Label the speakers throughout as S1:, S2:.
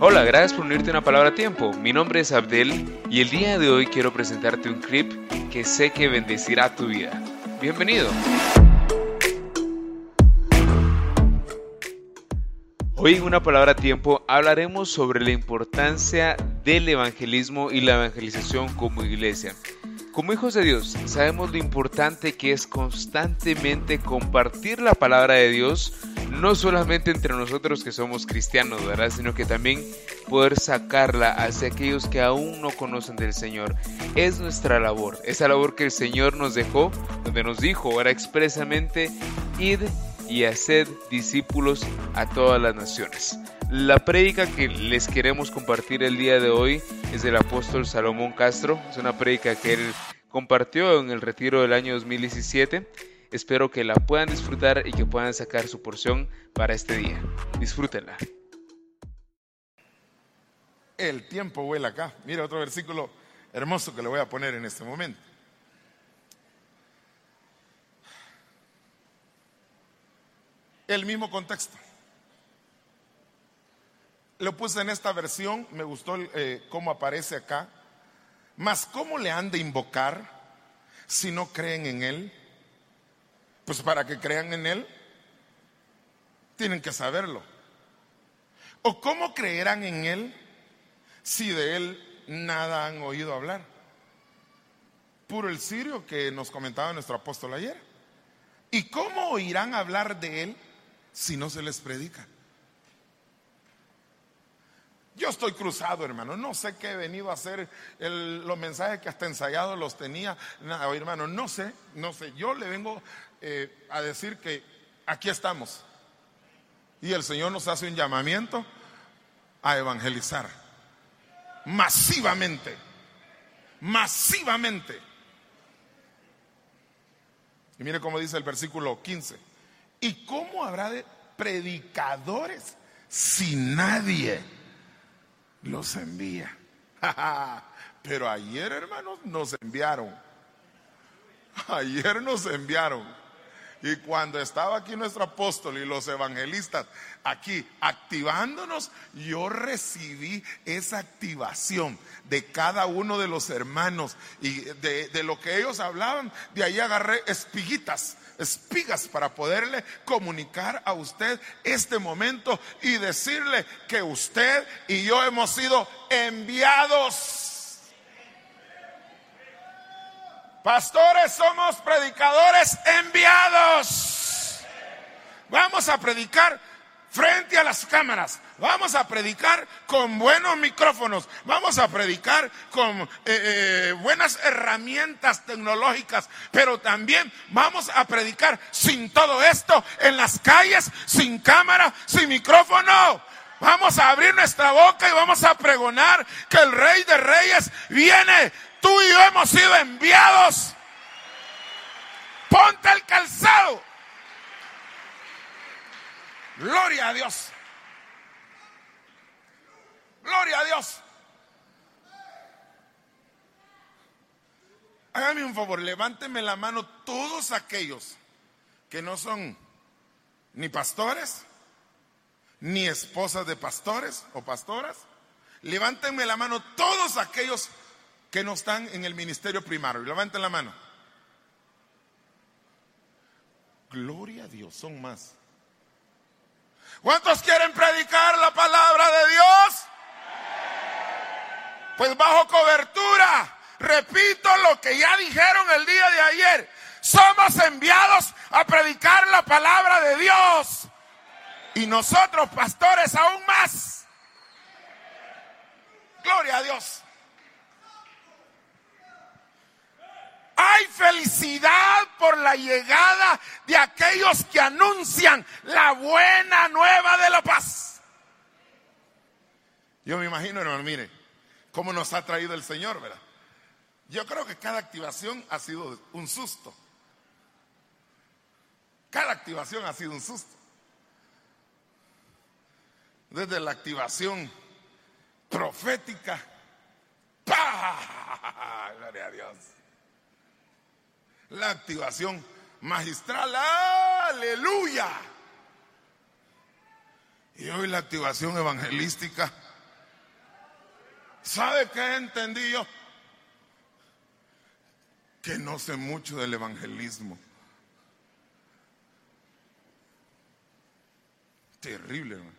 S1: Hola, gracias por unirte a una palabra tiempo. Mi nombre es Abdel y el día de hoy quiero presentarte un clip que sé que bendecirá tu vida. Bienvenido. Hoy en una palabra tiempo hablaremos sobre la importancia del evangelismo y la evangelización como iglesia. Como hijos de Dios, sabemos lo importante que es constantemente compartir la palabra de Dios, no solamente entre nosotros que somos cristianos, ¿verdad? Sino que también poder sacarla hacia aquellos que aún no conocen del Señor. Es nuestra labor, esa labor que el Señor nos dejó, donde nos dijo, ahora expresamente, id y haced discípulos a todas las naciones. La prédica que les queremos compartir el día de hoy es del apóstol Salomón Castro. Es una prédica que él compartió en el retiro del año 2017. Espero que la puedan disfrutar y que puedan sacar su porción para este día. Disfrútenla.
S2: El tiempo vuela acá. Mira otro versículo hermoso que le voy a poner en este momento. El mismo contexto. Lo puse en esta versión, me gustó eh, cómo aparece acá. Mas ¿cómo le han de invocar si no creen en Él? Pues para que crean en Él, tienen que saberlo. ¿O cómo creerán en Él si de Él nada han oído hablar? Puro el sirio que nos comentaba nuestro apóstol ayer. ¿Y cómo oirán hablar de Él si no se les predica? Yo estoy cruzado, hermano. No sé qué he venido a hacer. los mensajes que hasta ensayados los tenía. No, hermano, no sé, no sé. Yo le vengo eh, a decir que aquí estamos. Y el Señor nos hace un llamamiento a evangelizar. Masivamente. Masivamente. Y mire cómo dice el versículo 15. ¿Y cómo habrá de predicadores si nadie los envía. Pero ayer, hermanos, nos enviaron. Ayer nos enviaron. Y cuando estaba aquí nuestro apóstol y los evangelistas aquí activándonos, yo recibí esa activación de cada uno de los hermanos y de, lo que ellos hablaban. De ahí agarré espiguitas espigas para poderle comunicar a usted este momento y decirle que usted y yo hemos sido enviados. Pastores somos predicadores enviados. Vamos a predicar frente a las cámaras. Vamos a predicar con buenos micrófonos. Vamos a predicar con eh, eh, buenas herramientas tecnológicas. Pero también vamos a predicar sin todo esto en las calles, sin cámara, sin micrófono. Vamos a abrir nuestra boca y vamos a pregonar que el Rey de Reyes viene. Tú y yo hemos sido enviados. Ponte el calzado Gloria a Dios. Gloria a Dios. Hágame un favor, levánteme la mano todos aquellos que no son ni pastores, ni esposas de pastores o pastoras. Levántenme la mano todos aquellos que no están en el ministerio primario. Levanten la mano. Gloria a Dios, son más. ¿Cuántos quieren predicar la palabra de Dios? Pues bajo cobertura, repito lo que ya dijeron el día de ayer, somos enviados a predicar la palabra de Dios. Y nosotros, pastores, aún más. Gloria a Dios. Hay felicidad por la llegada de aquellos que anuncian la buena nueva de la paz. Yo me imagino, hermano, mire, cómo nos ha traído el Señor, ¿verdad? Yo creo que cada activación ha sido un susto. Cada activación ha sido un susto. Desde la activación profética. ¡Pah! Gloria a Dios la activación magistral. Aleluya. Y hoy la activación evangelística. ¿Sabe qué entendí yo? Que no sé mucho del evangelismo. Terrible, hermano.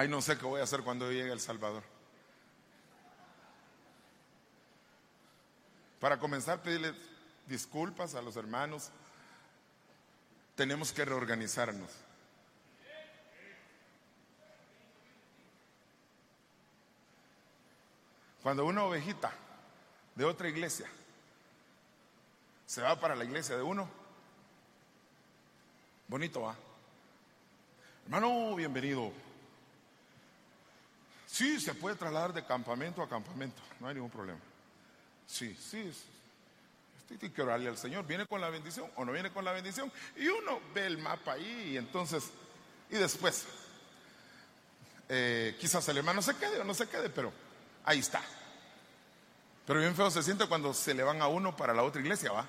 S2: Ay, no sé qué voy a hacer cuando llegue El Salvador. Para comenzar, pedirle disculpas a los hermanos. Tenemos que reorganizarnos. Cuando una ovejita de otra iglesia se va para la iglesia de uno, bonito va. Hermano, bienvenido. Sí, se puede trasladar de campamento a campamento, no hay ningún problema. Sí, sí, tiene que orarle al Señor. ¿Viene con la bendición o no viene con la bendición? Y uno ve el mapa ahí y entonces, y después, eh, quizás el hermano se quede o no se quede, pero ahí está. Pero bien feo se siente cuando se le van a uno para la otra iglesia, ¿va?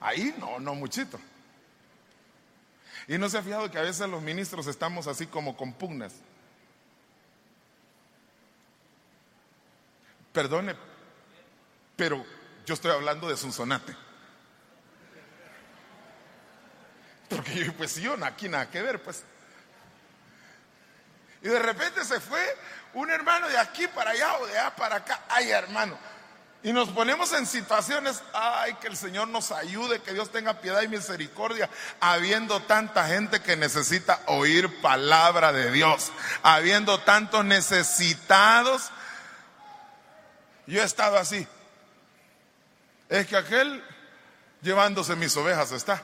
S2: Ahí no, no muchito. Y no se ha fijado que a veces los ministros estamos así como con pugnas. Perdone, pero yo estoy hablando de Sonsonate. Porque pues yo aquí nada que ver, pues. Y de repente se fue un hermano de aquí para allá o de allá para acá. Ay, hermano. Y nos ponemos en situaciones, ay, que el Señor nos ayude, que Dios tenga piedad y misericordia, habiendo tanta gente que necesita oír palabra de Dios, habiendo tantos necesitados yo he estado así. Es que aquel llevándose mis ovejas está.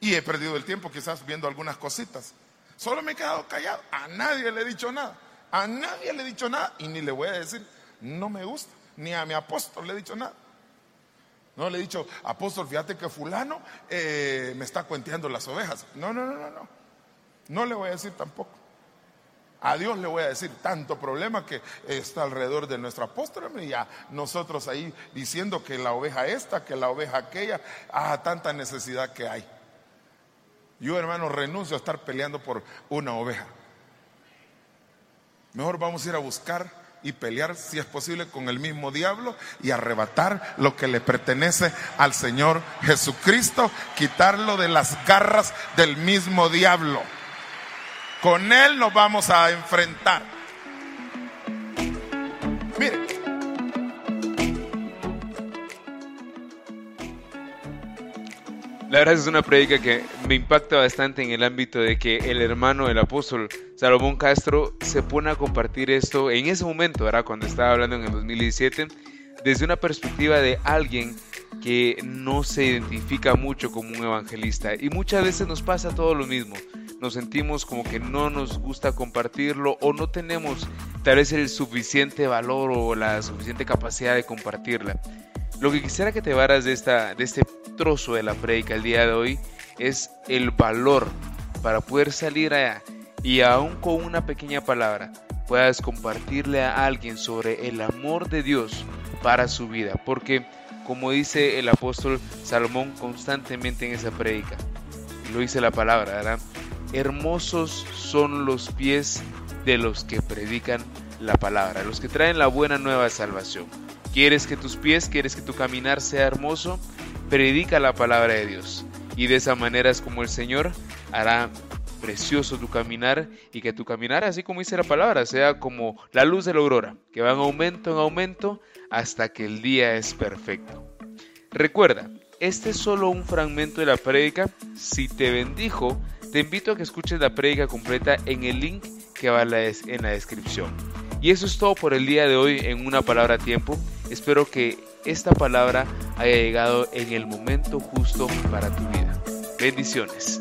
S2: Y he perdido el tiempo quizás viendo algunas cositas. Solo me he quedado callado. A nadie le he dicho nada. A nadie le he dicho nada. Y ni le voy a decir, no me gusta. Ni a mi apóstol le he dicho nada. No le he dicho, apóstol, fíjate que fulano eh, me está cuenteando las ovejas. No, no, no, no, no. No le voy a decir tampoco. A Dios le voy a decir tanto problema que está alrededor de nuestro apóstol y ya nosotros ahí diciendo que la oveja esta, que la oveja aquella, ah, tanta necesidad que hay. Yo, hermano, renuncio a estar peleando por una oveja. Mejor vamos a ir a buscar y pelear, si es posible, con el mismo diablo y arrebatar lo que le pertenece al Señor Jesucristo, quitarlo de las garras del mismo diablo. Con Él nos vamos a enfrentar. Mire.
S1: La verdad es una predica que me impacta bastante en el ámbito de que el hermano del apóstol Salomón Castro se pone a compartir esto en ese momento, ¿verdad? Cuando estaba hablando en el 2017, desde una perspectiva de alguien que no se identifica mucho como un evangelista. Y muchas veces nos pasa todo lo mismo nos sentimos como que no nos gusta compartirlo o no tenemos tal vez el suficiente valor o la suficiente capacidad de compartirla. Lo que quisiera que te varas de, esta, de este trozo de la predica el día de hoy es el valor para poder salir allá y aún con una pequeña palabra puedas compartirle a alguien sobre el amor de Dios para su vida. Porque como dice el apóstol Salomón constantemente en esa predica, lo dice la palabra, ¿verdad? Hermosos son los pies de los que predican la palabra, los que traen la buena nueva de salvación. ¿Quieres que tus pies, quieres que tu caminar sea hermoso? Predica la palabra de Dios. Y de esa manera es como el Señor hará precioso tu caminar y que tu caminar, así como dice la palabra, sea como la luz de la aurora, que va en aumento en aumento hasta que el día es perfecto. Recuerda, este es solo un fragmento de la prédica. Si te bendijo, te invito a que escuches la prédica completa en el link que va en la descripción. Y eso es todo por el día de hoy en una palabra a tiempo. Espero que esta palabra haya llegado en el momento justo para tu vida. Bendiciones.